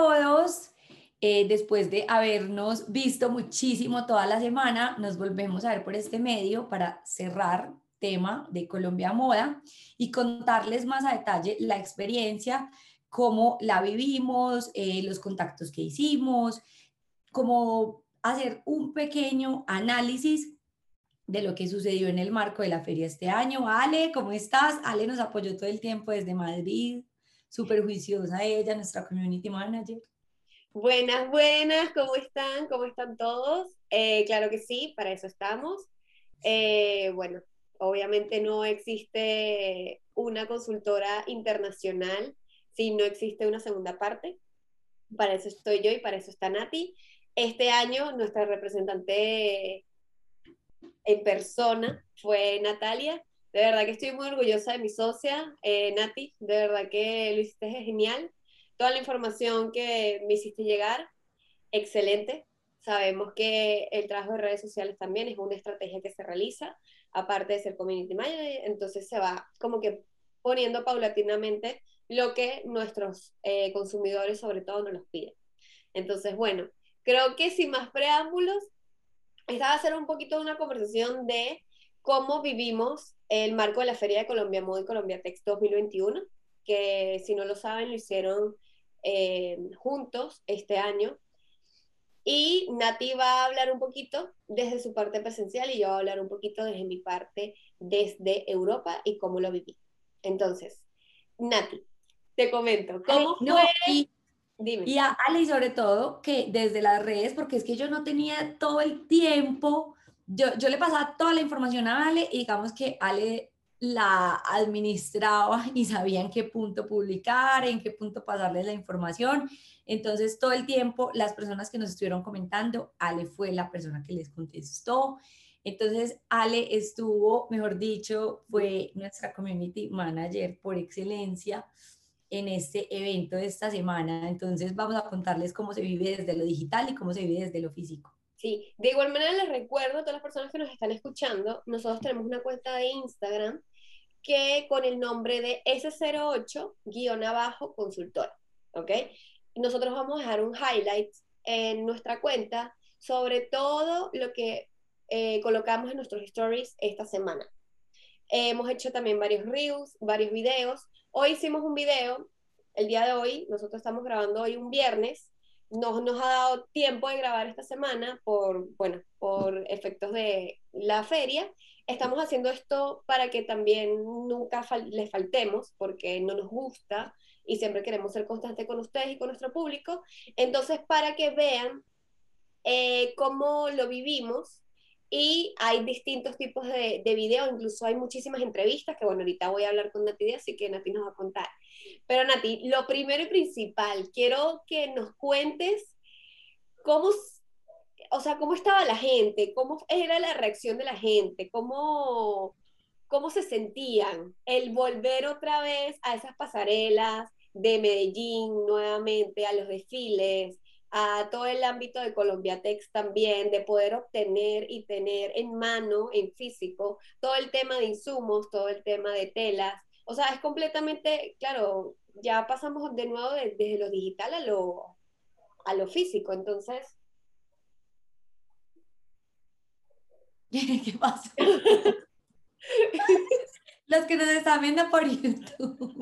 todos. Eh, después de habernos visto muchísimo toda la semana, nos volvemos a ver por este medio para cerrar tema de Colombia Moda y contarles más a detalle la experiencia, cómo la vivimos, eh, los contactos que hicimos, cómo hacer un pequeño análisis de lo que sucedió en el marco de la feria este año. Ale, ¿cómo estás? Ale nos apoyó todo el tiempo desde Madrid, súper juiciosa ella, nuestra community manager. Buenas, buenas, ¿cómo están? ¿Cómo están todos? Eh, claro que sí, para eso estamos. Eh, bueno, obviamente no existe una consultora internacional si no existe una segunda parte. Para eso estoy yo y para eso está Nati. Este año nuestra representante en persona fue Natalia. De verdad que estoy muy orgullosa de mi socia, eh, Nati. De verdad que lo hiciste genial toda la información que me hiciste llegar, excelente. Sabemos que el trabajo de redes sociales también es una estrategia que se realiza, aparte de ser community manager, entonces se va como que poniendo paulatinamente lo que nuestros eh, consumidores sobre todo nos los piden. Entonces, bueno, creo que sin más preámbulos, esta va a ser un poquito una conversación de cómo vivimos el marco de la Feria de Colombia Moda y Colombia Text 2021, que si no lo saben, lo hicieron eh, juntos este año. Y Nati va a hablar un poquito desde su parte presencial y yo voy a hablar un poquito desde mi parte desde Europa y cómo lo viví. Entonces, Nati, te comento, ¿cómo fue? y, Dime. y a Ale, sobre todo, que desde las redes, porque es que yo no tenía todo el tiempo, yo, yo le pasaba toda la información a Ale y digamos que Ale la administraba y sabía en qué punto publicar, en qué punto pasarles la información. Entonces, todo el tiempo, las personas que nos estuvieron comentando, Ale fue la persona que les contestó. Entonces, Ale estuvo, mejor dicho, fue nuestra community manager por excelencia en este evento de esta semana. Entonces, vamos a contarles cómo se vive desde lo digital y cómo se vive desde lo físico. Sí, de igual manera les recuerdo a todas las personas que nos están escuchando, nosotros tenemos una cuenta de Instagram que con el nombre de S08-abajo consultora, ¿ok? Nosotros vamos a dejar un highlight en nuestra cuenta sobre todo lo que eh, colocamos en nuestros stories esta semana. hemos hecho también varios reels, varios videos. Hoy hicimos un video, el día de hoy, nosotros estamos grabando hoy un viernes, no nos ha dado tiempo de grabar esta semana por, bueno, por efectos de la feria estamos haciendo esto para que también nunca les faltemos, porque no nos gusta y siempre queremos ser constantes con ustedes y con nuestro público. Entonces, para que vean eh, cómo lo vivimos y hay distintos tipos de, de videos, incluso hay muchísimas entrevistas, que bueno, ahorita voy a hablar con Nati, así que Nati nos va a contar. Pero Nati, lo primero y principal, quiero que nos cuentes cómo o sea, cómo estaba la gente, cómo era la reacción de la gente, cómo, cómo se sentían el volver otra vez a esas pasarelas de Medellín nuevamente, a los desfiles, a todo el ámbito de Colombia Tex también, de poder obtener y tener en mano, en físico, todo el tema de insumos, todo el tema de telas. O sea, es completamente, claro, ya pasamos de nuevo desde lo digital a lo, a lo físico. Entonces, ¿Qué pasa? Los que nos están viendo por YouTube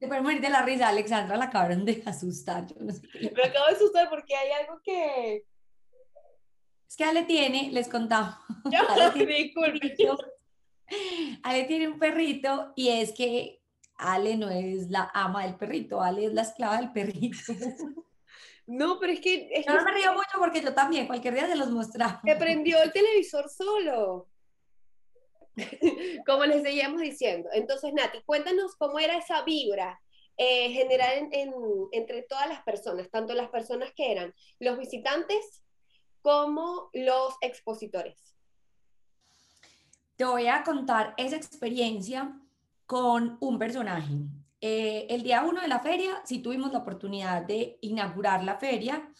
se pueden morir de la risa. Alexandra la acabaron de asustar. Yo no sé Me acabo de asustar porque hay algo que. Es que Ale tiene, les contamos. Ale tiene, Ale tiene un perrito y es que Ale no es la ama del perrito, Ale es la esclava del perrito. No, pero es que... yo no me río mucho porque yo también, cualquier día se los mostraba. Se prendió el televisor solo. Como les seguíamos diciendo. Entonces, Nati, cuéntanos cómo era esa vibra eh, general entre todas las personas, tanto las personas que eran los visitantes como los expositores. Te voy a contar esa experiencia con un personaje. Eh, el día uno de la feria sí tuvimos la oportunidad de inaugurar la feria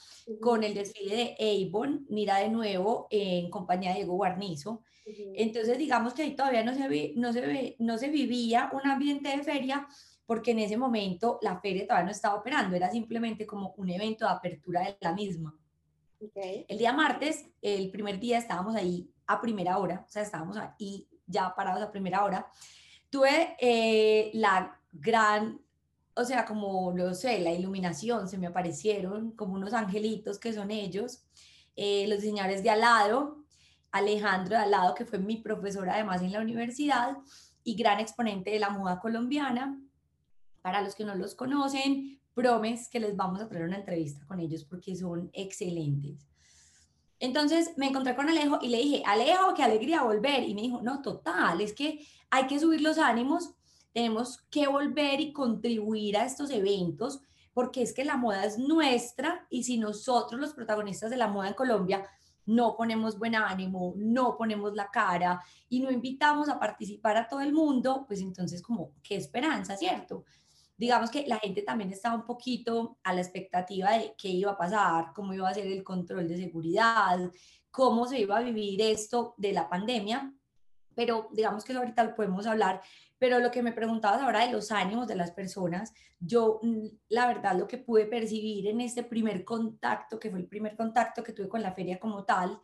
con el desfile de Avon, mira de nuevo en compañía de Diego Guarnizo. Entonces digamos que ahí todavía no se, no, se no se vivía un ambiente de feria porque en ese momento la feria todavía no estaba operando, era simplemente como un evento de apertura de la misma. El día martes, el primer día estábamos ahí a primera hora, o sea, estábamos ahí ya parados a primera hora. Tuve eh, la gran, o sea, como, no sé, la iluminación, se me aparecieron como unos angelitos que son ellos, eh, los diseñadores de al lado, Alejandro de al lado, que fue mi profesor además en la universidad y gran exponente de la moda colombiana. Para los que no los conocen, Promes que les vamos a traer una entrevista con ellos porque son excelentes. Entonces me encontré con Alejo y le dije, Alejo, qué alegría volver. Y me dijo, no, total, es que hay que subir los ánimos, tenemos que volver y contribuir a estos eventos, porque es que la moda es nuestra y si nosotros los protagonistas de la moda en Colombia no ponemos buen ánimo, no ponemos la cara y no invitamos a participar a todo el mundo, pues entonces como, qué esperanza, ¿cierto? Digamos que la gente también estaba un poquito a la expectativa de qué iba a pasar, cómo iba a ser el control de seguridad, cómo se iba a vivir esto de la pandemia, pero digamos que ahorita lo podemos hablar, pero lo que me preguntabas ahora de los ánimos de las personas, yo mm, la verdad lo que pude percibir en este primer contacto, que fue el primer contacto que tuve con la feria como tal,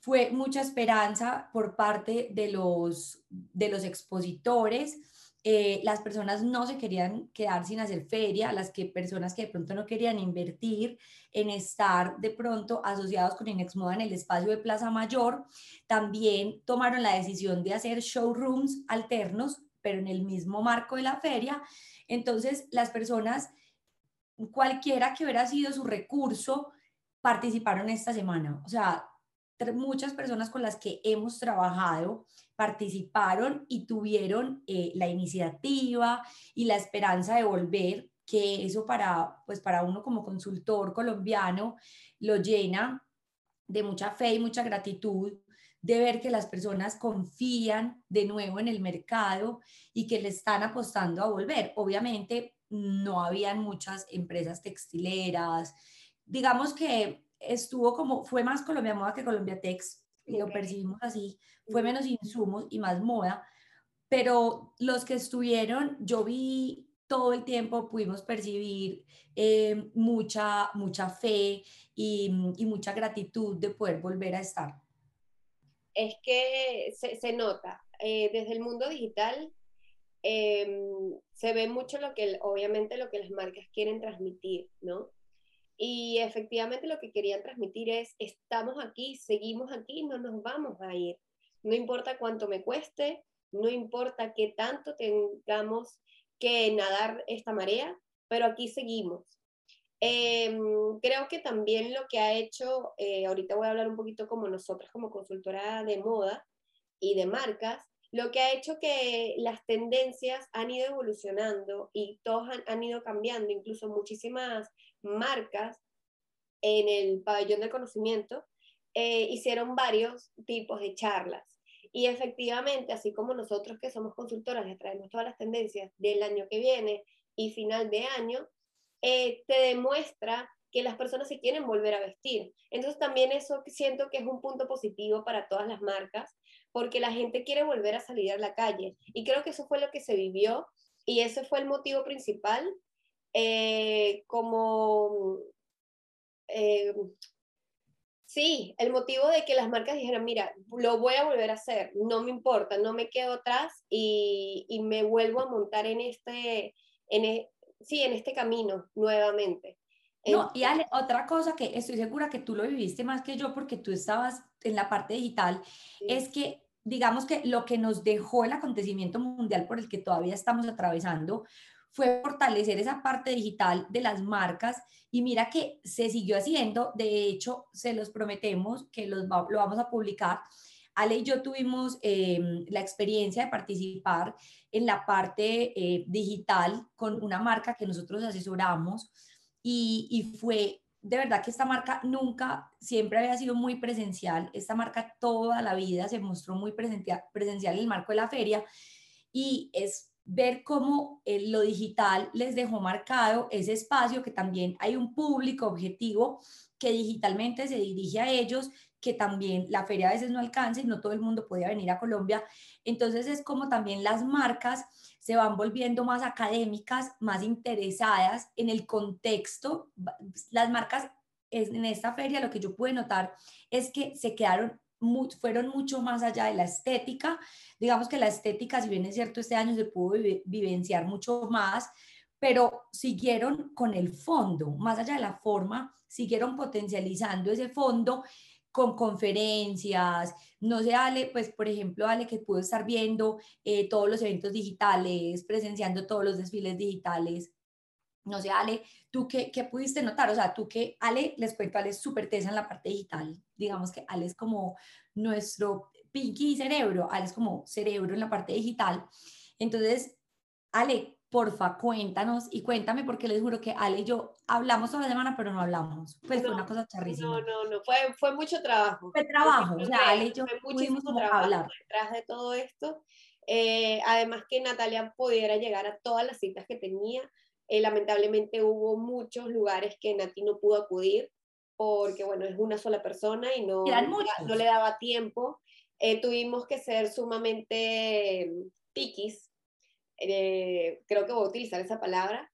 fue mucha esperanza por parte de los, de los expositores, eh, las personas no se querían quedar sin hacer feria, las que, personas que de pronto no querían invertir en estar de pronto asociados con Inex Moda en el espacio de Plaza Mayor, también tomaron la decisión de hacer showrooms alternos, pero en el mismo marco de la feria. Entonces, las personas, cualquiera que hubiera sido su recurso, participaron esta semana. O sea, muchas personas con las que hemos trabajado participaron y tuvieron eh, la iniciativa y la esperanza de volver, que eso para, pues para uno como consultor colombiano lo llena de mucha fe y mucha gratitud de ver que las personas confían de nuevo en el mercado y que le están apostando a volver. Obviamente no habían muchas empresas textileras, digamos que estuvo como, fue más Colombia Moda que Colombia Tex, lo percibimos así, fue menos insumos y más moda, pero los que estuvieron, yo vi todo el tiempo, pudimos percibir eh, mucha, mucha fe y, mucha gratitud de poder volver a estar. Es que se, nota, eh, desde el mundo digital em, se ve mucho lo que, obviamente, lo que las marcas quieren transmitir, ¿no? Y efectivamente lo que querían transmitir es, estamos aquí, seguimos aquí, no nos vamos a ir. No importa cuánto me cueste, no importa qué tanto tengamos que nadar esta marea, pero aquí seguimos. Em, creo que también lo que ha hecho, eh, ahorita voy a hablar un poquito como nosotras, como consultora de moda y de marcas, lo que ha hecho que las tendencias han ido evolucionando y todos han, han ido cambiando, incluso muchísimas marcas en el pabellón del conocimiento eh, hicieron varios tipos de charlas. Y efectivamente, así como nosotros que somos consultoras les traemos todas las tendencias del año que viene y final de año, eh, te demuestra que las personas se quieren volver a vestir. Entonces también eso siento que es un punto positivo para todas las marcas, porque la gente quiere volver a salir a la calle. Y creo que eso fue lo que se vivió y ese fue el motivo principal eh, como, eh, sí, el motivo de que las marcas dijeran, mira, lo voy a volver a hacer, no me importa, no me quedo atrás y, y me vuelvo a montar en este, en e, sí, en este camino nuevamente. No, y Ale, otra cosa que estoy segura que tú lo viviste más que yo porque tú estabas en la parte digital, es que digamos que lo que nos dejó el acontecimiento mundial por el que todavía estamos atravesando fue fortalecer esa parte digital de las marcas y mira que se siguió haciendo, de hecho se los prometemos que los lo vamos a publicar. Ale y yo tuvimos em, la experiencia de participar en la parte eh, digital con una marca que nosotros asesoramos y, fue de verdad que esta marca nunca, siempre había sido muy presencial. Esta marca toda la vida se mostró muy presencial, presencial en el marco de la feria y es ver cómo eh, lo digital les dejó marcado ese espacio, que también hay un público objetivo que digitalmente se dirige a ellos, que también la feria a veces no alcanza y no todo el mundo podía venir a Colombia. Entonces es como también las marcas se van volviendo más académicas, más interesadas en el contexto. Las marcas en esta feria lo que yo pude notar es que se quedaron fueron mucho más allá de la estética. Digamos que la estética, si bien es cierto, este año se pudo vivenciar mucho más, pero siguieron con el fondo, más allá de la forma, siguieron potencializando ese fondo con conferencias, no sé, Ale, pues por ejemplo, Ale que pudo estar viendo eh, todos los eventos digitales, presenciando todos los desfiles digitales. No sé, Ale, ¿tú qué, qué pudiste notar? O sea, tú que, Ale, les cuento, Ale es súper tesa en la parte digital. Digamos que Ale es como nuestro pinky cerebro, Ale es como cerebro en la parte digital. Entonces, Ale, porfa, cuéntanos y cuéntame porque les juro que Ale y yo hablamos toda la semana, pero no hablamos. Pues fue una cosa charrísima. No, no, no, fue, fue mucho trabajo. Fue trabajo, o sea, Ale y yo hablar. detrás de todo esto. Eh, además que Natalia pudiera llegar a todas las citas que tenía. Eh, lamentablemente hubo muchos lugares que Nati no pudo acudir porque, bueno, es una sola persona y no, no, le daba tiempo. Eh, tuvimos que ser sumamente piquis eh, creo que voy a utilizar esa palabra,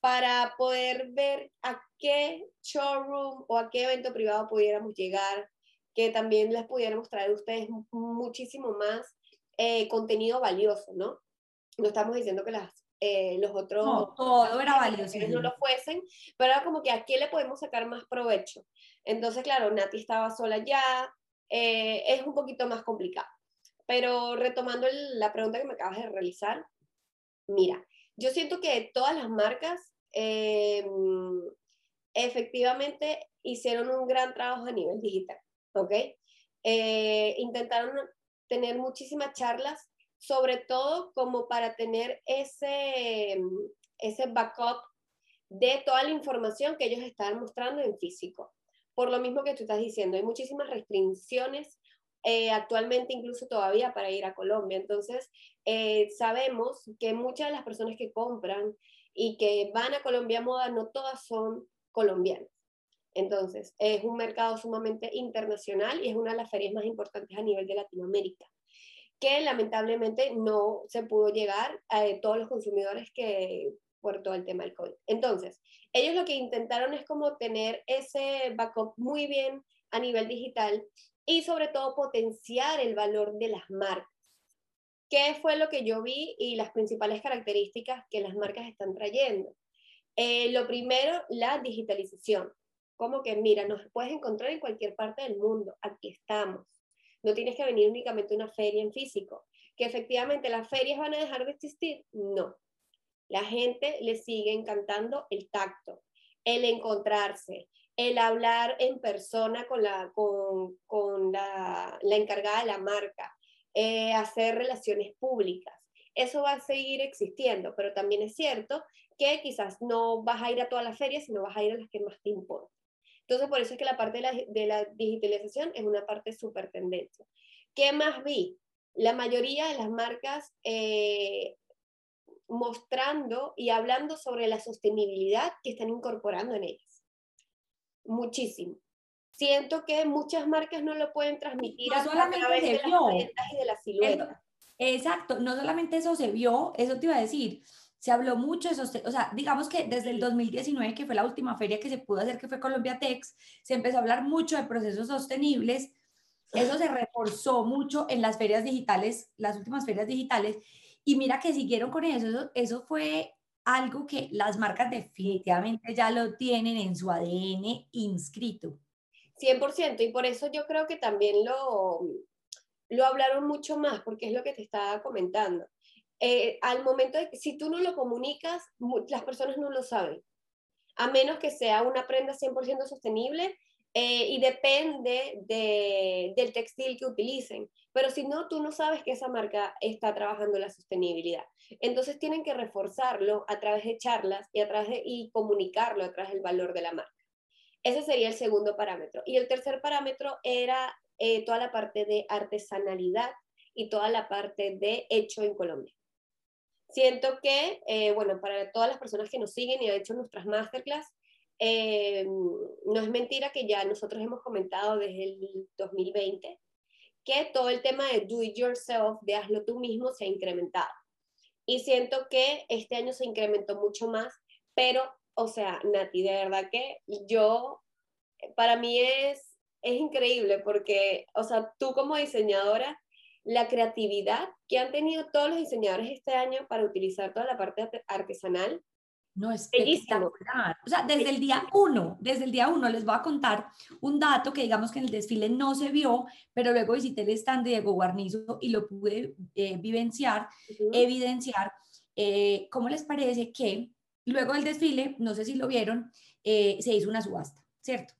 para poder ver a qué showroom o a qué evento privado pudiéramos llegar, que también les pudiéramos traer a ustedes muchísimo más eh, contenido valioso, ¿no? No estamos diciendo que las, eh, los otros... No, todo era valioso. No lo fuesen, pero era como que a qué le podemos sacar más provecho. Entonces, claro, Nati estaba sola ya, es un poquito más complicado. Pero retomando la pregunta que me acabas de realizar, Mira, yo siento que todas las marcas em, efectivamente hicieron un gran trabajo a nivel digital, ¿ok? Eh, intentaron tener muchísimas charlas, sobre todo como para tener ese, ese backup de toda la información que ellos estaban mostrando en físico. Por lo mismo que tú estás diciendo, hay muchísimas restricciones eh, actualmente incluso todavía para ir a Colombia. Entonces, eh, sabemos que muchas de las personas que compran y que van a Colombia Moda, no todas son colombianas. Entonces, es un mercado sumamente internacional y es una de las ferias más importantes a nivel de Latinoamérica, que lamentablemente no se pudo llegar a todos los consumidores que por todo el tema del COVID. Entonces, ellos lo que intentaron es como tener ese backup muy bien a nivel digital y sobre todo potenciar el valor de las marcas. ¿Qué fue lo que yo vi y las principales características que las marcas están trayendo? Eh, lo primero, la digitalización. Como que, mira, nos puedes encontrar en cualquier parte del mundo, aquí estamos. No tienes que venir únicamente a una feria en físico. ¿Que efectivamente las ferias van a dejar de existir? No. La gente le sigue encantando el tacto, el encontrarse, el hablar en persona con la, con, con la, la, encargada de la marca, eh, hacer relaciones públicas. Eso va a seguir existiendo, pero también es cierto que quizás no vas a ir a todas las ferias, sino vas a ir a las que más te importan. Entonces, por eso es que la parte de la, digitalización es una parte súper tendencia. ¿Qué más vi? La mayoría de las marcas eh, mostrando y hablando sobre la sostenibilidad que están incorporando en ellas muchísimo. Siento que muchas marcas no lo pueden transmitir a, través de y de la silueta. Exacto, no solamente eso se vio, eso te iba a decir, se habló mucho de eso, o sea, digamos que desde el 2019, que fue la última feria que se pudo hacer, que fue Colombia Tex, se empezó a hablar mucho de procesos sostenibles, eso se reforzó mucho en las ferias digitales, las últimas ferias digitales, y mira que siguieron con eso, eso, eso fue algo que las marcas definitivamente ya lo tienen en su ADN inscrito. 100%, y por eso yo creo que también lo, lo hablaron mucho más, porque es lo que te estaba comentando. Eh, al momento de que si tú no lo comunicas, las personas no lo saben, a menos que sea una prenda 100% sostenible eh, y depende de, del textil que utilicen. Pero si no, tú no sabes que esa marca está trabajando la sostenibilidad. Entonces tienen que reforzarlo a través de charlas y, a través de, y comunicarlo a través del valor de la marca. Ese sería el segundo parámetro. Y el tercer parámetro era eh, toda la parte de artesanalidad y toda la parte de hecho en Colombia. Siento que, eh, bueno, para todas las personas que nos siguen y han hecho nuestras masterclass, eh, no es mentira que ya nosotros hemos comentado desde el 2020 que todo el tema de do it yourself, de hazlo tú mismo, se ha incrementado. Y siento que este año se incrementó mucho más, pero, o sea, Nati, de verdad que yo, para mí es, es increíble porque, o sea, tú como diseñadora, la creatividad que han tenido todos los diseñadores este año para utilizar toda la parte artesanal no, es espectacular. O sea, desde el día uno, desde el día uno les voy a contar un dato que digamos que en el desfile no se vio, pero luego visité el stand de Diego Guarnizo y lo pude eh, vivenciar, evidenciar. Eh, ¿Cómo les parece que luego del desfile, no sé si lo vieron, eh, se hizo una subasta, ¿cierto?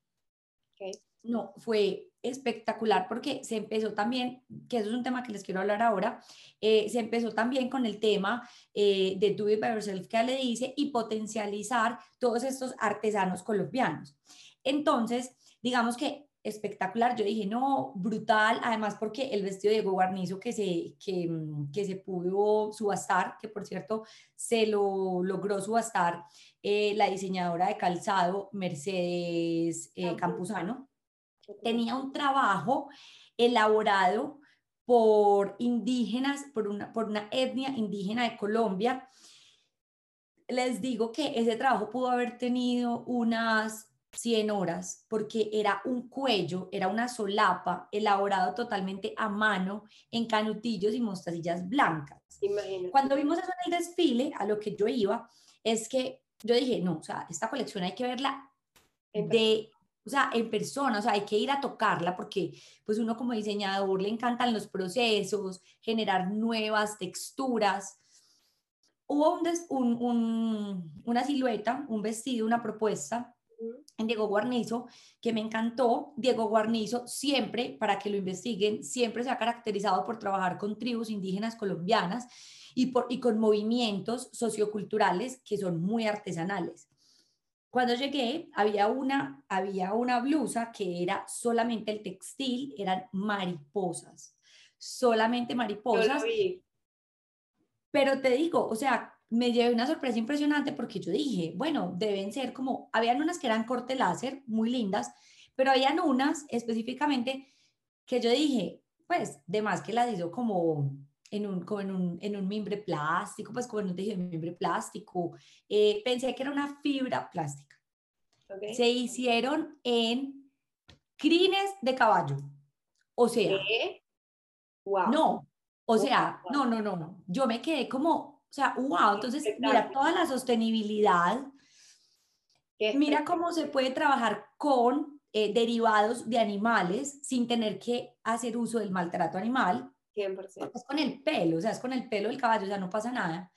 No, fue espectacular porque se empezó también, que eso es un tema que les quiero hablar ahora, eh, se empezó también con el tema eh, de Do It By Yourself que le dice y potencializar todos estos artesanos colombianos. Entonces, digamos que espectacular, yo dije, no, brutal, además porque el vestido de Diego Guarnizo que se, que, mm, que se pudo subastar, que por cierto se lo logró subastar eh, la diseñadora de calzado Mercedes Campuzano tenía un trabajo elaborado por indígenas, por una, por una etnia indígena de Colombia. Les digo que ese trabajo pudo haber tenido unas 100 horas porque era un cuello, era una solapa elaborado totalmente a mano en canutillos y mostacillas blancas. Cuando vimos eso en el desfile, a lo que yo iba, es que yo dije, no, o sea, esta colección hay que verla de o sea, en persona, o sea, hay que ir a tocarla porque pues uno como diseñador le encantan los procesos, generar nuevas texturas. Hubo un, un, una silueta, un vestido, una propuesta en Diego Guarnizo que me encantó. Diego Guarnizo siempre, para que lo investiguen, siempre se ha caracterizado por trabajar con tribus indígenas colombianas y, por, y con movimientos socioculturales que son muy artesanales. Cuando llegué, había una, había una blusa que era solamente el textil, eran mariposas, solamente mariposas. Pero te digo, o sea, me llevé una sorpresa impresionante porque yo dije, bueno, deben ser como, habían unas que eran corte láser, muy lindas, pero habían unas específicamente que yo dije, pues, de más que las hizo como en un, como en un, en un mimbre plástico, pues como en un tejido de mimbre plástico. Eh, pensé que era una fibra plástica. Se hicieron en crines de caballo. O sea, wow. no, o sea, no, no, no, no. Yo me quedé como, o sea, wow. Entonces, mira toda la sostenibilidad. Mira cómo se puede trabajar con eh, derivados de animales sin tener que hacer uso del maltrato animal. 100%. Es con el pelo, o sea, es con el pelo del caballo, o sea, no pasa nada.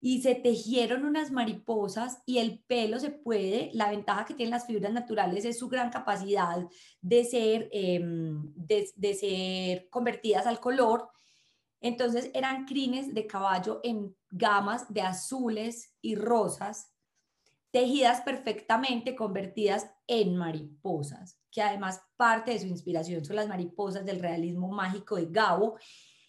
Y se tejieron unas mariposas y el pelo se puede, la ventaja que tienen las fibras naturales es su gran capacidad de ser, em, de, de ser convertidas al color. Entonces eran crines de caballo en gamas de azules y rosas, tejidas perfectamente, convertidas en mariposas que además parte de su inspiración son las mariposas del realismo mágico de Gabo.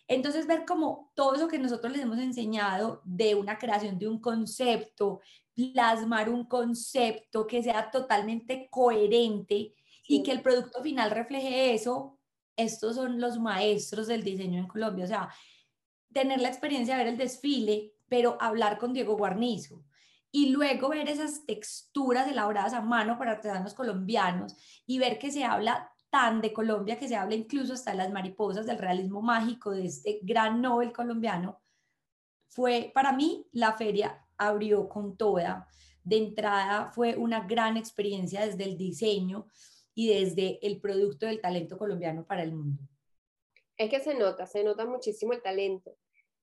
Entonces, ver como todo eso que nosotros les hemos enseñado de una creación de un concepto, plasmar un concepto que sea totalmente coherente y que el producto final refleje eso, estos son los maestros del diseño en Colombia. O sea, tener la experiencia de ver el desfile, pero hablar con Diego Guarnizo, y luego ver esas texturas elaboradas a mano para artesanos colombianos y ver que se habla tan de Colombia que se habla incluso hasta de las mariposas del realismo mágico de este gran Nobel colombiano, fue para mí la feria abrió con toda. De entrada fue una gran experiencia desde el diseño y desde el producto del talento colombiano para el mundo. Es que se nota, se nota muchísimo el talento.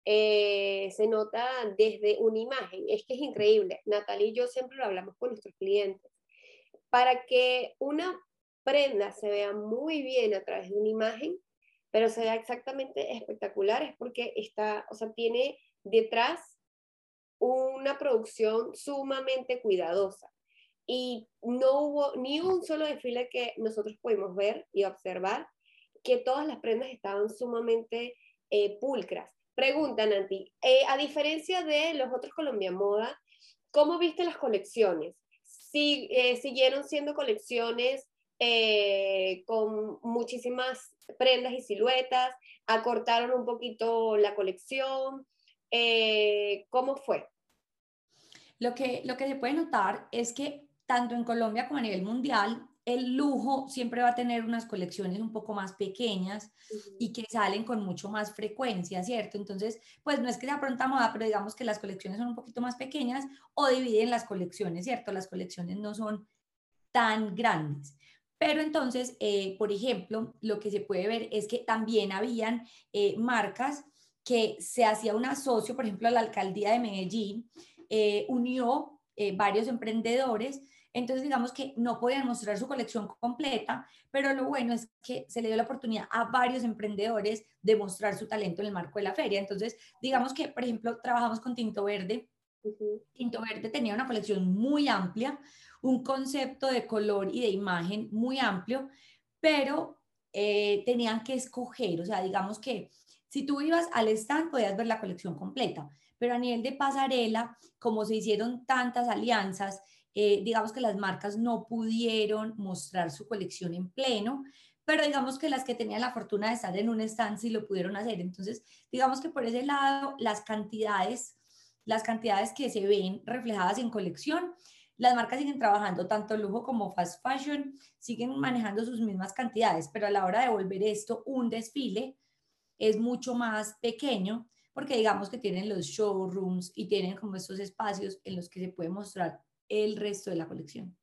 Eh, se nota desde una imagen. Es que es increíble. Natalia y yo siempre lo hablamos con nuestros clientes. Para que una prenda se vea muy bien a través de una imagen, pero se vea exactamente espectacular, es porque está, o sea, tiene detrás una producción sumamente cuidadosa. Y no hubo ni un solo desfile que nosotros pudimos ver y observar que todas las prendas estaban sumamente eh, pulcras. Pregunta, Nanti, eh, a diferencia de los otros Colombia Moda, ¿cómo viste las colecciones? eh, siguieron siendo colecciones eh, con muchísimas prendas y siluetas, acortaron un poquito la colección. Eh, ¿Cómo fue? Lo que, lo que se puede notar es que tanto en Colombia como a nivel mundial, el lujo siempre va a tener unas colecciones un poco más pequeñas y que salen con mucho más frecuencia, ¿cierto? Entonces, pues no es que sea pronta moda, pero digamos que las colecciones son un poquito más pequeñas o dividen las colecciones, ¿cierto? Las colecciones no son tan grandes. Pero entonces, eh, por ejemplo, lo que se puede ver es que también habían eh, marcas que se hacía un asocio, por ejemplo, la alcaldía de Medellín eh, unió varios emprendedores entonces, digamos que no podían mostrar su colección completa, pero lo bueno es que se le dio la oportunidad a varios emprendedores de mostrar su talento en el marco de la feria. Entonces, digamos que, por ejemplo, trabajamos con Tinto Verde. Tinto Verde tenía una colección muy amplia, un concepto de color y de imagen muy amplio, pero eh, tenían que escoger, o sea, digamos que si tú ibas al stand podías ver la colección completa, pero a nivel de pasarela, como se hicieron tantas alianzas eh, digamos que las marcas no pudieron mostrar su colección en pleno, pero digamos que las que tenían la fortuna de estar en un stand sí lo pudieron hacer. Entonces, digamos que por ese lado, las cantidades, las cantidades que se ven reflejadas en colección, las marcas siguen trabajando, tanto lujo como fast fashion, siguen manejando sus mismas cantidades, pero a la hora de volver esto un desfile, es mucho más pequeño, porque digamos que tienen los showrooms y tienen como estos espacios en los que se puede mostrar el resto de la colección.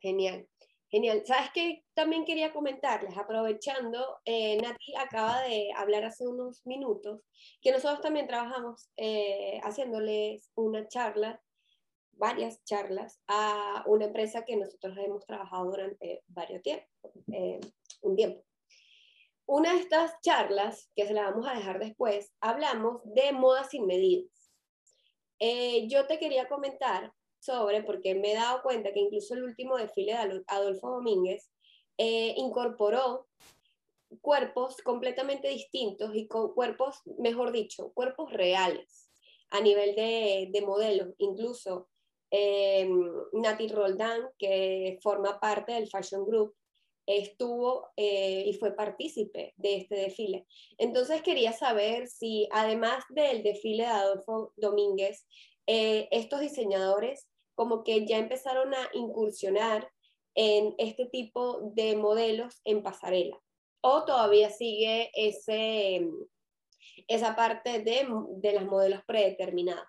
Genial, genial. ¿Sabes qué? También quería comentarles, aprovechando, eh, Nati acaba de hablar hace unos minutos, que nosotros también trabajamos eh, haciéndoles una charla, varias charlas, a una empresa que nosotros hemos trabajado durante varios tiempos, eh, un tiempo. Una de estas charlas, que se la vamos a dejar después, hablamos de modas sin medidas. Eh, yo te quería comentar sobre, porque me he dado cuenta que incluso el último desfile de Adolfo Domínguez eh, incorporó cuerpos completamente distintos y cuerpos, mejor dicho, cuerpos reales a nivel de, de modelos. Incluso eh, Nati Roldán, que forma parte del Fashion Group, estuvo eh, y fue partícipe de este desfile. Entonces quería saber si además del desfile de Adolfo Domínguez, eh, estos diseñadores como que ya empezaron a incursionar en este tipo de modelos en pasarela o todavía sigue ese, esa parte de, de las modelos predeterminadas.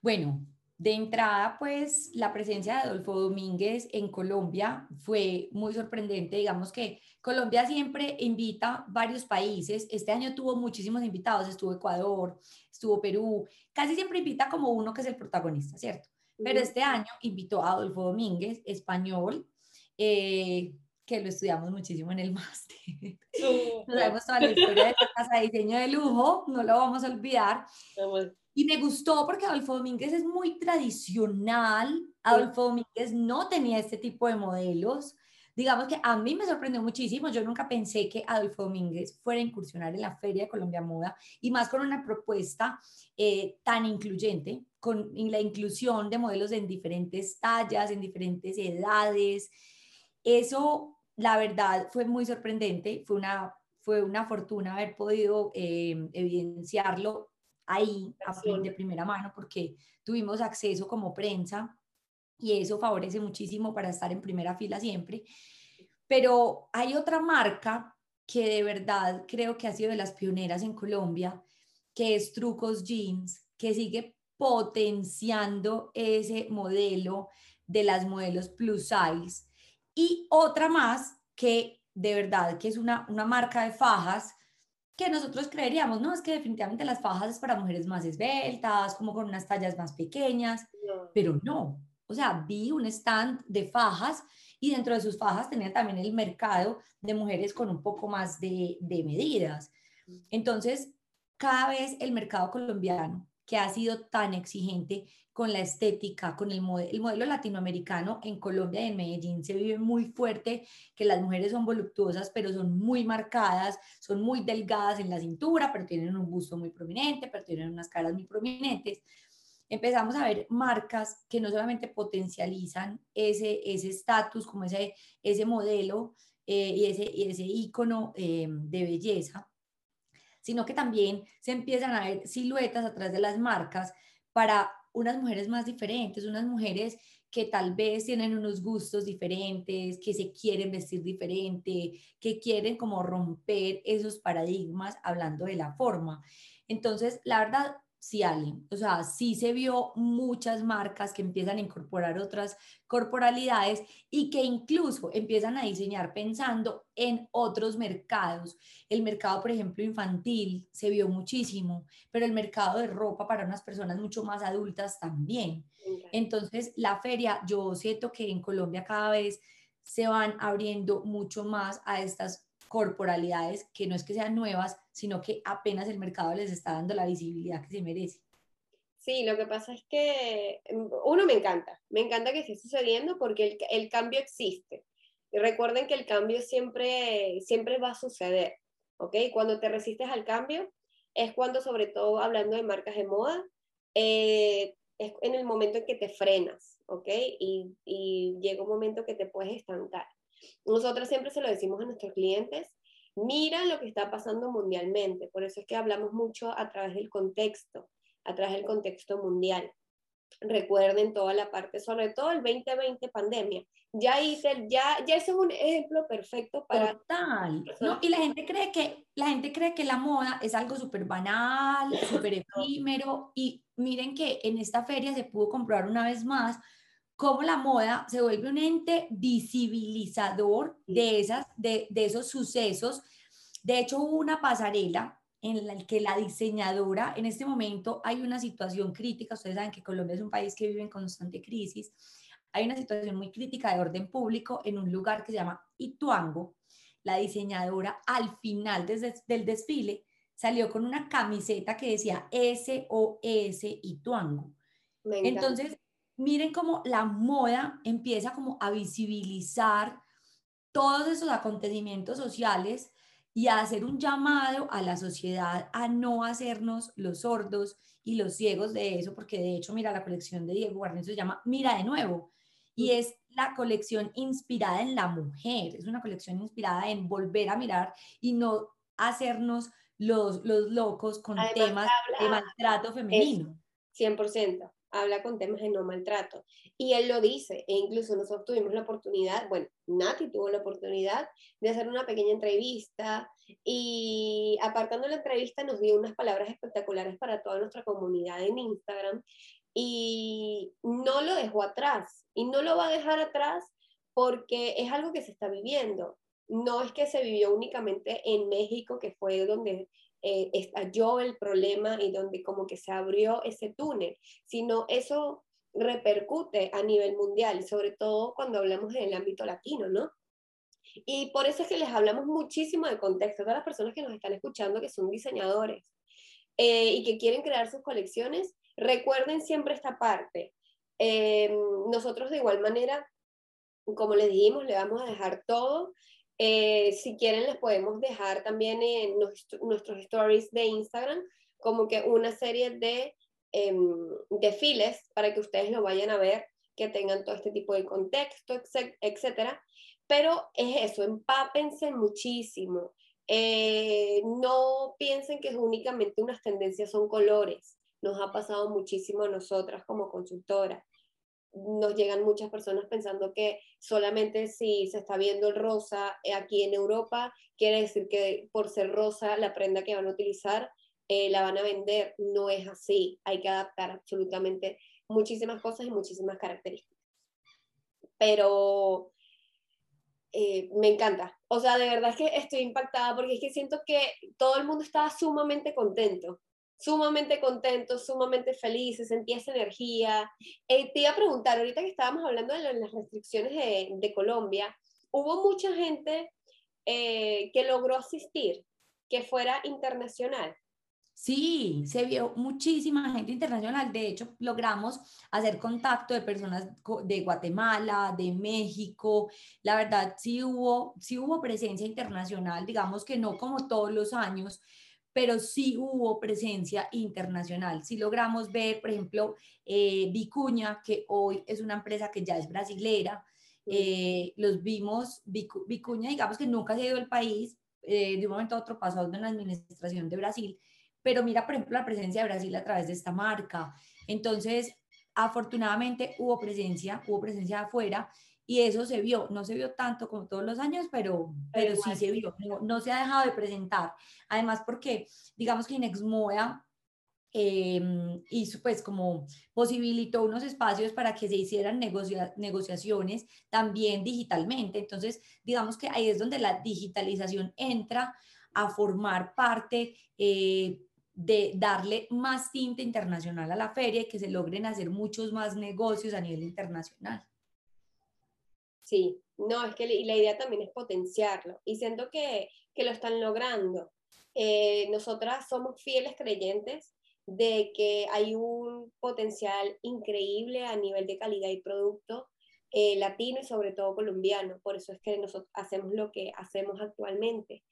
Bueno, de entrada, pues la presencia de Adolfo Domínguez en Colombia fue muy sorprendente. Digamos que Colombia siempre invita varios países. Este año tuvo muchísimos invitados. Estuvo Ecuador, estuvo Perú. Casi siempre invita como uno que es el protagonista, ¿cierto? Pero este año invitó a Adolfo Domínguez, español, eh, que lo estudiamos muchísimo en el máster. Nos sabemos toda la historia de esta casa de diseño de lujo, no lo vamos a olvidar. Y me gustó porque Adolfo Domínguez es muy tradicional. Adolfo Domínguez no tenía este tipo de modelos. Digamos que a mí me sorprendió muchísimo. Yo nunca pensé que Adolfo Domínguez fuera a incursionar en la Feria de Colombia Moda y más con una propuesta eh, tan incluyente, con la inclusión de modelos en diferentes tallas, en diferentes edades. Eso, la verdad, fue muy sorprendente. Fue una, fue una fortuna haber podido eh, evidenciarlo ahí de primera mano porque tuvimos acceso como prensa y eso favorece muchísimo para estar en primera fila siempre. Pero hay otra marca que de verdad creo que ha sido de las pioneras en Colombia, que es Trucos Jeans, que sigue potenciando ese modelo de las modelos plus size. Y otra más que de verdad que es una, una marca de fajas que nosotros creeríamos, no, es que definitivamente las fajas es para mujeres más esbeltas, como con unas tallas más pequeñas, pero no. O sea, vi un stand de fajas y dentro de sus fajas tenía también el mercado de mujeres con un poco más de, de medidas. Entonces, cada vez el mercado colombiano, que ha sido tan exigente, con la estética, con el, modelo, el modelo latinoamericano en Colombia y en Medellín se vive muy fuerte, que las mujeres son voluptuosas, pero son muy marcadas, son muy delgadas en la cintura, pero tienen un busto muy prominente, pero tienen unas caras muy prominentes. empezamos a ver marcas que no solamente potencializan ese estatus, como ese, ese modelo eh, y, ese, y ese eh, de belleza, sino que también se empiezan a ver siluetas a través de las marcas para unas mujeres más diferentes, unas mujeres que tal vez tienen unos gustos diferentes, que se quieren vestir diferente, que quieren como romper esos paradigmas hablando de la forma. Entonces, la verdad, sí, Ale. O sea, sí se vio muchas marcas que empiezan a incorporar otras corporalidades y que incluso empiezan a diseñar pensando en otros mercados. El mercado, por ejemplo, infantil se vio muchísimo, pero el mercado de ropa para unas personas mucho más adultas también. Entonces, la feria, yo siento que en Colombia cada vez se van abriendo mucho más a estas corporalidades que no es que sean nuevas, sino que apenas el mercado les está dando la visibilidad que se merece. Sí, lo que pasa es que mm, uno me encanta, me encanta que esté sucediendo porque el, el cambio existe. Y recuerden que el cambio siempre, siempre va a suceder, ¿ok? Cuando te resistes al cambio es cuando, sobre todo hablando de marcas de moda, eh, es en el momento en que te frenas, ¿ok? Y, y llega un momento que te puedes estancar. Nosotros siempre se lo decimos a nuestros clientes, mira lo que está pasando mundialmente, por eso es que hablamos mucho a través del contexto, a través del contexto mundial. Recuerden toda la parte, sobre todo el 2020 pandemia. Ya hice, ya, ya ese es un ejemplo perfecto para... Total. No, y la gente cree que la gente cree que la moda es algo súper banal, súper efímero, y miren que en esta feria se pudo comprobar una vez más cómo la moda se vuelve un ente visibilizador de, esas, de, de esos sucesos. De hecho, hubo una pasarela en la que la diseñadora, en este momento hay una situación crítica, ustedes saben que Colombia es un país que vive en constante crisis, hay una situación muy crítica de orden público en un lugar que se llama Ituango. La diseñadora al final del desfile salió con una camiseta que decía SOS Ituango. Entonces, miren cómo la moda empieza como a visibilizar todos esos acontecimientos sociales y a hacer un llamado a la sociedad a no hacernos los sordos y los ciegos de eso, porque de hecho, mira, la colección de Diego Guarnizo se llama Mira de nuevo y es la colección inspirada en la mujer, es una colección inspirada en volver a mirar y no hacernos los, los locos con temas de maltrato femenino. 100% habla con temas de no maltrato. Y él lo dice, e incluso nosotros tuvimos la oportunidad, bueno, Nati tuvo la oportunidad de hacer una pequeña entrevista y apartando la entrevista nos dio unas palabras espectaculares para toda nuestra comunidad en Instagram y no lo dejó atrás y no lo va a dejar atrás porque es algo que se está viviendo. No es que se vivió únicamente en México, que fue donde eh, estalló el problema y donde como que se abrió ese túnel, sino eso repercute a nivel mundial, sobre todo cuando hablamos en el ámbito latino, ¿no? Y por eso es que les hablamos muchísimo de contexto. Todas las personas que nos están escuchando que son diseñadores eh, y que quieren crear sus colecciones, recuerden siempre esta parte. Eh, nosotros de igual manera, como les dijimos, le vamos a dejar todo eh, si quieren, les podemos dejar también en nuestros stories de Instagram como que una serie de em, desfiles para que ustedes lo vayan a ver, que tengan todo este tipo de contexto, etcétera. Pero es eso, empápense muchísimo. Eh, no piensen que es únicamente unas tendencias, son colores. Nos ha pasado muchísimo a nosotras como consultoras nos llegan muchas personas pensando que solamente si se está viendo el rosa eh, aquí en Europa, quiere decir que por ser rosa la prenda que van a utilizar eh, la van a vender. No es así. Hay que adaptar absolutamente muchísimas cosas y muchísimas características. Pero eh, me encanta. O sea, de verdad que estoy impactada porque es que siento que todo el mundo estaba sumamente contento sumamente contento, sumamente feliz, se sentía esa energía. Eh, te iba a preguntar, ahorita que estábamos hablando de las restricciones de, de Colombia, hubo mucha gente eh, que logró asistir, que fuera internacional. Sí, se vio muchísima gente internacional. De hecho, logramos hacer contacto de personas de Guatemala, de México. La verdad, sí hubo, sí hubo presencia internacional, digamos que no como todos los años, pero sí hubo presencia internacional. Sí logramos ver, por ejemplo, eh, Vicuña, que hoy es una empresa que ya es brasilera, eh, los vimos, Vicuña, digamos que nunca se ha ido al país, eh, de un momento a otro pasó en la administración de Brasil, pero mira, por ejemplo, la presencia de Brasil a través de esta marca. Entonces, afortunadamente hubo presencia, hubo presencia afuera y eso se vio, no se vio tanto como todos los años, pero, pero sí se vio, no, se ha dejado de presentar. Además, porque digamos que Inexmoda eh, hizo pues como posibilitó unos espacios para que se hicieran negociaciones también digitalmente. Entonces, digamos que ahí es donde la digitalización entra a formar parte eh, de darle más tinta internacional a la feria y que se logren hacer muchos más negocios a nivel internacional. Sí, no, es que la idea también es potenciarlo y siento que, que lo están logrando. Eh, nosotras somos fieles creyentes de que hay un potencial increíble a nivel de calidad y producto eh, latino y sobre todo colombiano. Por eso es que nosotros hacemos lo que hacemos actualmente.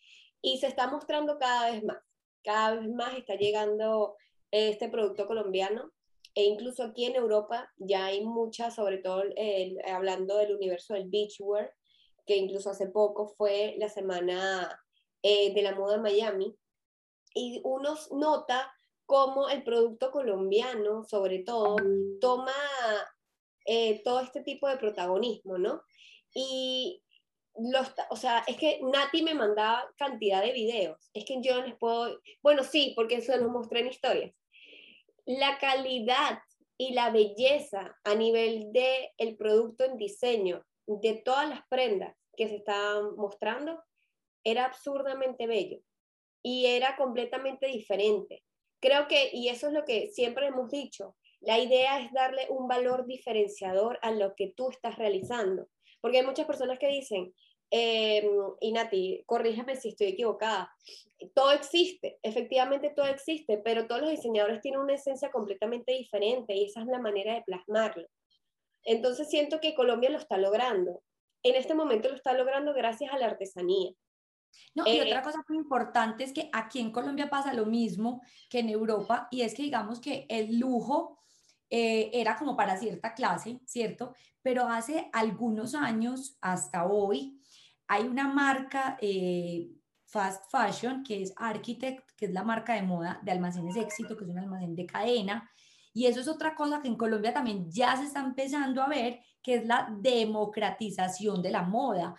Y se está mostrando cada vez más. Cada vez más está llegando este producto colombiano e incluso aquí en Europa ya hay muchas, sobre todo hablando del universo del beachwear, que incluso hace poco fue la semana eh, de la moda en Miami, y uno nota cómo el producto colombiano, sobre todo, toma eh, todo este tipo de protagonismo, ¿no? Y los, o sea, es que Nati me mandaba cantidad de videos, es que yo no les puedo, bueno, sí, porque se los mostré en historias, la calidad y la belleza a nivel de el producto en diseño de todas las prendas que se estaban mostrando era absurdamente bello y era completamente diferente. Creo que, y eso es lo que siempre hemos dicho, la idea es darle un valor diferenciador a lo que tú estás realizando. Porque hay muchas personas que dicen, eh, y Nati, corrígeme si estoy equivocada, todo existe, efectivamente todo existe, pero todos los diseñadores tienen una esencia completamente diferente y esa es la manera de plasmarlo. Entonces siento que Colombia lo está logrando. En este momento lo está logrando gracias a la artesanía. No, y otra eh, cosa muy importante es que aquí en Colombia pasa lo mismo que en Europa y es que digamos que el lujo eh, era como para cierta clase, ¿cierto? Pero hace algunos años hasta hoy hay una marca eh, fast fashion que es Architect, que es la marca de moda de almacenes éxito, que es un almacén de cadena. Y eso es otra cosa que en Colombia también ya se está empezando a ver, que es la democratización de la moda.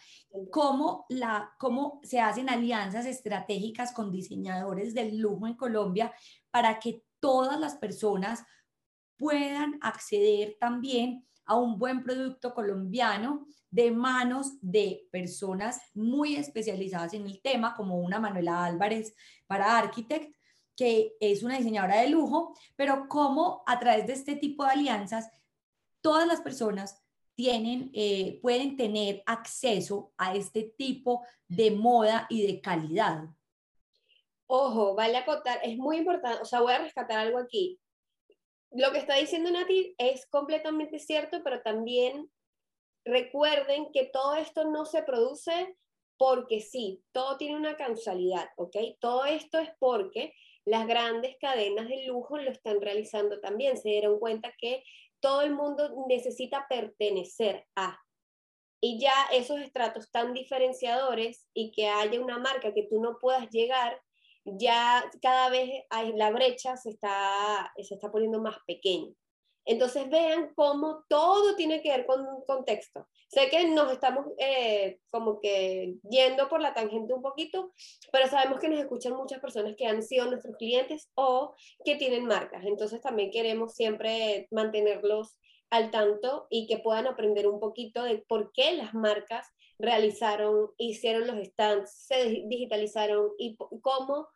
Cómo, la, cómo se hacen alianzas estratégicas con diseñadores del lujo en Colombia para que todas las personas puedan acceder también a un buen producto colombiano de manos de personas muy especializadas en el tema, como una Manuela Álvarez para Architect, que es una diseñadora de lujo, pero como a través de este tipo de alianzas, todas las personas tienen, eh, pueden tener acceso a este tipo de moda y de calidad. Ojo, vale acotar, es muy importante, o sea, voy a rescatar algo aquí lo que está diciendo Nati es completamente cierto, pero también recuerden que todo esto no se produce porque sí, todo tiene una causalidad, ¿ok? Todo esto es porque las grandes cadenas de lujo lo están realizando también. Se dieron cuenta que todo el mundo necesita pertenecer a. Y ya esos estratos tan diferenciadores y que haya una marca que tú no puedas llegar, ya cada vez la brecha se está, se está poniendo más pequeña. Entonces vean cómo todo tiene que ver con contexto. Sé que nos estamos eh, como que yendo por la tangente un poquito, pero sabemos que nos escuchan muchas personas que han sido nuestros clientes o que tienen marcas. Entonces también queremos siempre mantenerlos al tanto y que puedan aprender un poquito de por qué las marcas realizaron, hicieron los stands, se digitalizaron y cómo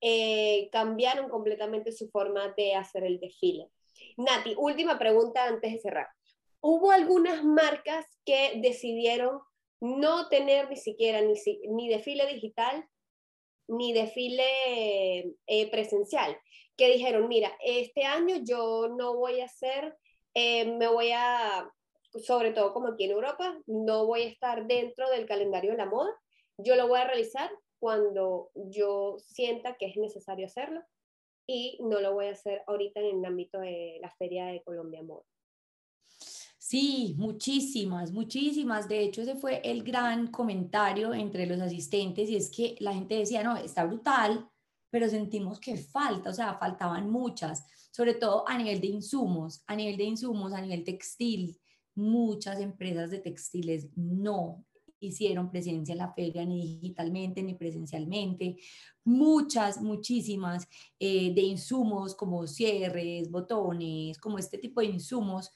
eh, cambiaron completamente su forma de hacer el desfile. Nati, última pregunta antes de cerrar. ¿Hubo algunas marcas que decidieron no tener ni siquiera ni, ni desfile digital ni desfile eh, presencial? Que dijeron, mira, este año yo no voy a hacer, eh, me voy a, sobre todo como aquí en Europa, no voy a estar dentro del calendario de la moda, yo lo voy a realizar cuando yo sienta que es necesario hacerlo y no lo voy a hacer ahorita en el ámbito de la Feria de Colombia Moda. Sí, muchísimas, muchísimas. De hecho, ese fue el gran comentario entre los asistentes y es que la gente decía, no, está brutal, pero sentimos que falta, o sea, faltaban muchas, sobre todo a nivel de insumos, a nivel de insumos, a nivel textil. Muchas empresas de textiles no hicieron presencia en la feria ni digitalmente ni presencialmente. Muchas, muchísimas eh, de insumos como cierres, botones, como este tipo de insumos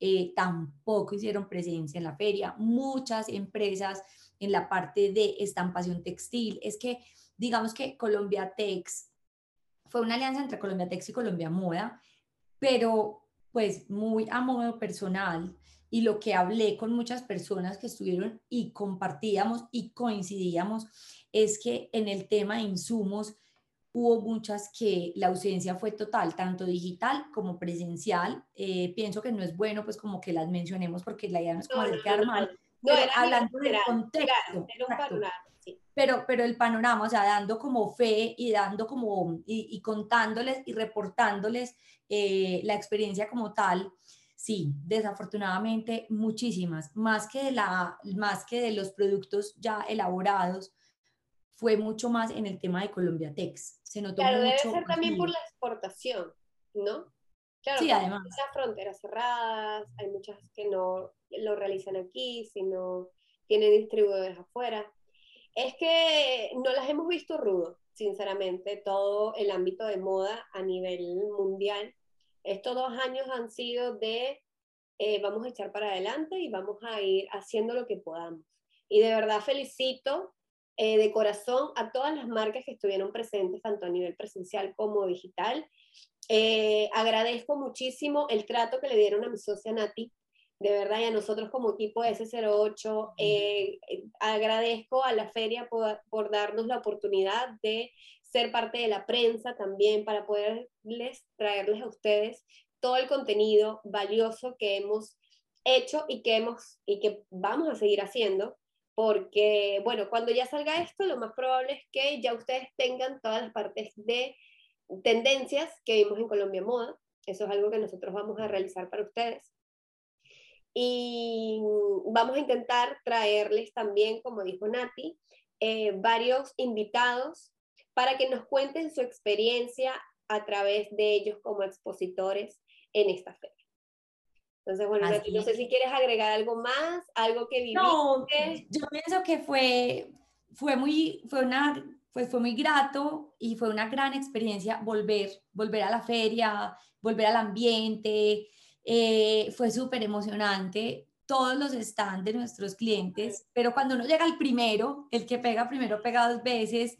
eh, tampoco hicieron presencia en la feria. Muchas empresas en la parte de estampación textil. Es que, digamos que Colombia Tex fue una alianza entre Colombia Tex y Colombia Moda, pero pues muy a modo personal y lo que hablé con muchas personas que estuvieron y compartíamos y coincidíamos es que en el tema de insumos hubo muchas que la ausencia fue total, tanto digital como presencial. Eh, pienso que no es bueno pues como que las mencionemos porque la idea no es como no, quedar mal, pero hablando del contexto. pero, pero el panorama, o sea, dando como fe y dando como, y, contándoles y reportándoles eh, la experiencia como tal, sí, desafortunadamente muchísimas, más que, de la, más que de los productos ya elaborados, fue mucho más en el tema de Colombia Tex. Se notó claro, debe ser también por la exportación, ¿no? Claro, sí, además. Hay muchas fronteras cerradas, hay muchas que no lo realizan aquí, sino tienen distribuidores afuera. Es que no las hemos visto rudo, sinceramente, todo el ámbito de moda a nivel mundial. Estos dos años han sido de eh, vamos a echar para adelante y vamos a ir haciendo lo que podamos. Y de verdad felicito eh, de corazón a todas las marcas que estuvieron presentes, tanto a nivel presencial como digital. Eh, agradezco muchísimo el trato que le dieron a mi socia Nati, de verdad, y a nosotros como equipo de S08. Eh, agradezco a la feria por, por, darnos la oportunidad de ser parte de la prensa también para poderles traerles a ustedes todo el contenido valioso que hemos hecho y que, hemos, y que vamos a seguir haciendo porque, bueno, cuando ya salga esto, lo más probable es que ya ustedes tengan todas las partes de tendencias que vimos en Colombia Moda. Eso es algo que nosotros vamos a realizar para ustedes. Y vamos a intentar traerles también, como dijo Nati, eh, varios invitados para que nos cuenten su experiencia a través de ellos como expositores en esta feria. Entonces, bueno, no sé si quieres agregar algo más, algo que viviste. No, yo pienso que fue, fue, muy, fue, una, fue, fue muy grato y fue una gran experiencia volver, volver a la feria, volver al ambiente. Eh, fue súper emocionante todos los stands de nuestros clientes, pero cuando uno llega al primero, el que pega primero pega dos veces,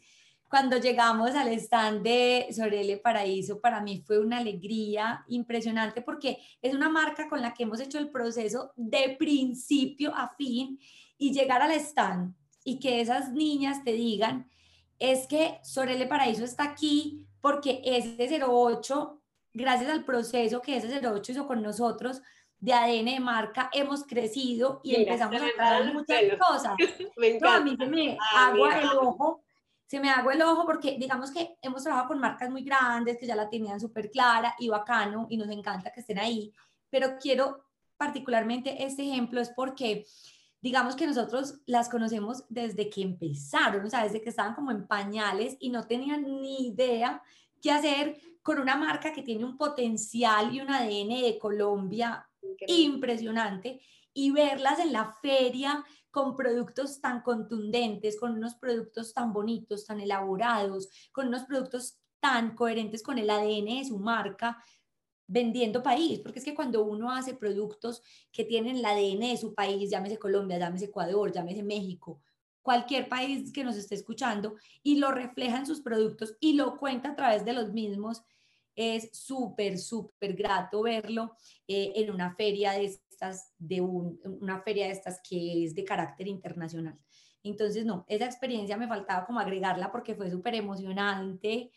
cuando llegamos al stand de Sorelle Paraíso, para mí fue una alegría impresionante porque es una marca con la que hemos hecho el proceso de principio a fin y llegar al stand y que esas niñas te digan, es que Sorelle Paraíso está aquí porque ese 08, gracias al proceso que ese 08 hizo con nosotros, de ADN de marca, hemos crecido y empezamos a traer muchas cosas. me a mí se me ah, agua el ojo se me hago el ojo porque digamos que hemos trabajado con marcas muy grandes que ya la tenían súper clara y bacano y nos encanta que estén ahí, pero quiero particularmente este ejemplo es porque digamos que nosotros las conocemos desde que empezaron, o sea, desde que estaban como en pañales y no tenían ni idea qué hacer con una marca que tiene un potencial y un ADN de Colombia impresionante y verlas en la feria con productos tan contundentes, con unos productos tan bonitos, tan elaborados, con unos productos tan coherentes con el ADN de su marca, vendiendo país, porque es que cuando uno hace productos que tienen el ADN de su país, llámese Colombia, llámese Ecuador, llámese México, cualquier país que nos esté escuchando, y lo refleja en sus productos y lo cuenta a través de los mismos, es súper, súper grato verlo eh, en una feria de de una feria de estas que es de carácter internacional. Entonces, no, esa experiencia me faltaba como agregarla porque fue súper emocionante.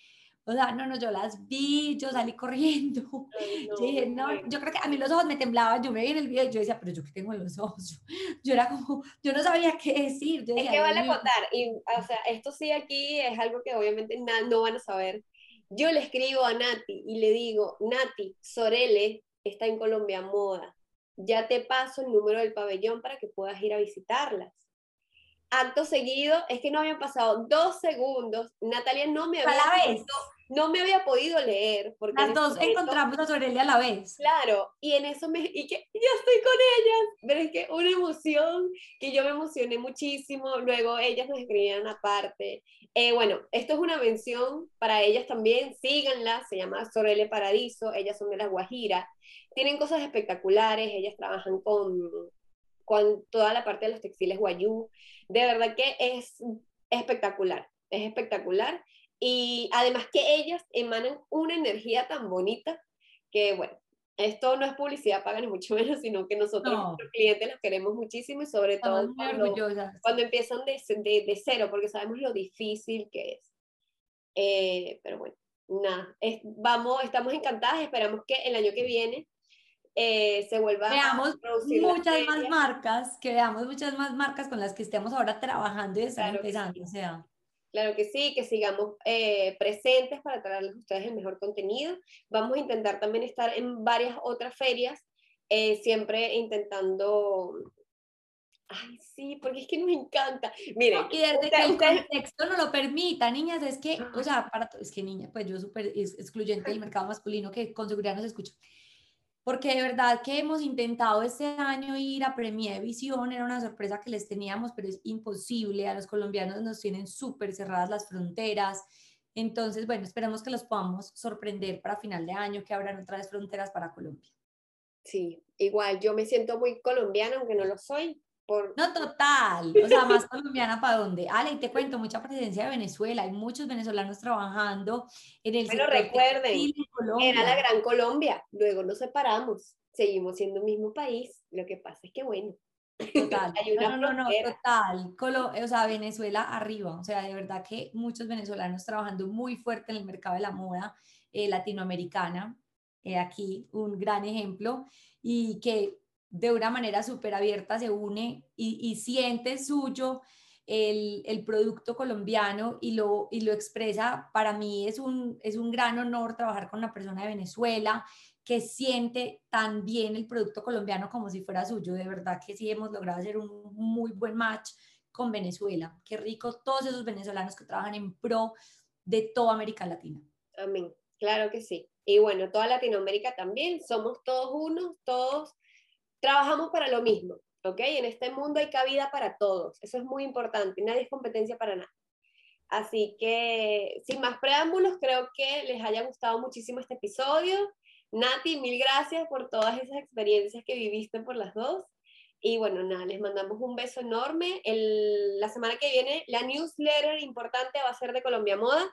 O sea, no, no, yo las vi, yo salí corriendo. yo dije, no, yo creo que a mí los ojos me temblaban, yo me vi en el video y yo decía, pero yo qué tengo en los ojos. Yo era como, yo no sabía qué decir. es que vale contar, y o sea, esto sí aquí es algo que obviamente no van a saber. Yo le escribo a Nati y le digo, Nati, Sorele está en Colombia Moda. Ya te paso el número del pabellón para que puedas ir a visitarlas acto seguido, es que no habían pasado dos segundos, Natalia no me había, no me había podido leer. Porque Las dos encontramos a Sorelia a la vez. Claro, y en eso me, y que yo estoy con ellas, pero es que una emoción, que yo me emocioné muchísimo, luego ellas nos escribían aparte. Eh, bueno, esto es una mención para ellas también, síganla, se llama Sorelia Paradiso, ellas son de La Guajira, tienen cosas espectaculares, ellas trabajan con, con toda la parte de los textiles guayú, de verdad que es espectacular, es espectacular. Y además que ellas emanan una energía tan bonita que, bueno, esto no es publicidad paga ni mucho menos, sino que nosotros, nuestros clientes, los queremos muchísimo y sobre todo cuando, cuando, empiezan de, de, cero, porque sabemos lo difícil que es. Eh, pero bueno, nada, vamos, estamos encantadas, esperamos que el año que viene eh, se vuelva veamos muchas más marcas, que veamos muchas más marcas con las que estemos ahora trabajando y están empezando, o sea. Claro que sí, que sigamos eh, presentes para traerles a ustedes el mejor contenido. Vamos a intentar también estar en varias otras ferias, eh, siempre intentando... Ay, sí, porque es que nos encanta. Miren, y desde que el contexto no lo permita, niñas, es que, o sea, para, es que niña, pues yo súper excluyente del mercado masculino que con seguridad no se escucha porque de verdad que hemos intentado este año ir a Premier Visión, era una sorpresa que les teníamos, pero es imposible, a los colombianos nos tienen súper cerradas las fronteras, entonces, bueno, esperamos que los podamos sorprender para final de año, que abran otras fronteras para Colombia. Sí, igual, yo me siento muy colombiana, aunque no lo soy, no, total. O sea, más colombiana para dónde. Ale, y te cuento, mucha presencia de Venezuela. Hay muchos venezolanos trabajando en el Pero recuerden, era la gran Colombia. Luego nos separamos. Seguimos siendo un mismo país. Lo que pasa es que, bueno. Total. no, no, no, total. o sea, Venezuela arriba. O sea, de verdad que muchos venezolanos trabajando muy fuerte en el mercado de la moda eh, latinoamericana. Eh, aquí un gran ejemplo. Y que de una manera súper abierta se une y, siente suyo el, producto colombiano y lo, y lo expresa. Para mí es un, es un gran honor trabajar con una persona de Venezuela que siente tan bien el producto colombiano como si fuera suyo. De verdad que sí hemos logrado hacer un muy buen match con Venezuela. Qué rico todos esos venezolanos que trabajan en pro de toda América Latina. Amén, claro que sí. Y bueno, toda Latinoamérica también, somos todos unos, todos trabajamos para lo mismo, ¿ok? En este mundo hay cabida para todos, eso es muy importante, nadie es competencia para nada. Así que, sin más preámbulos, creo que les haya gustado muchísimo este episodio. Nati, mil gracias por todas esas experiencias que viviste por las dos. Y bueno, nada, les mandamos un beso enorme. El, la semana que viene, la newsletter importante va a ser de Colombia Moda.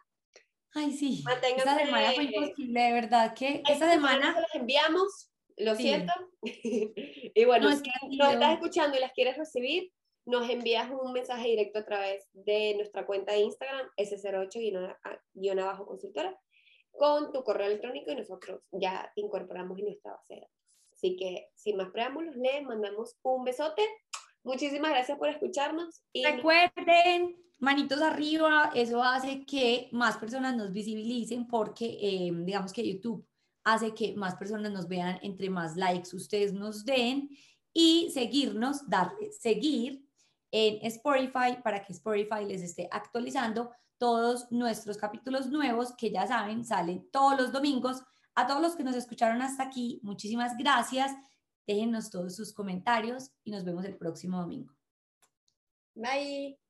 Ay, sí. Manténganse, esa semana fue imposible, de verdad que esa semana... Se los enviamos lo siento. y bueno, si nos estás escuchando y las quieres recibir, nos envías un mensaje directo a través de nuestra cuenta de Instagram, S08-consultora, con tu correo electrónico y nosotros ya te incorporamos en nuestra base de datos. Así que, sin más preámbulos, les mandamos un besote. Muchísimas gracias por escucharnos. Y Recuerden, manitos arriba, eso hace que más personas nos visibilicen porque, eh, digamos que YouTube hace que más personas nos vean, entre más likes ustedes nos den y seguirnos, darle seguir en Spotify para que Spotify les esté actualizando todos nuestros capítulos nuevos que ya saben, salen todos los domingos. A todos los que nos escucharon hasta aquí, muchísimas gracias. Déjenos todos sus comentarios y nos vemos el próximo domingo. Bye.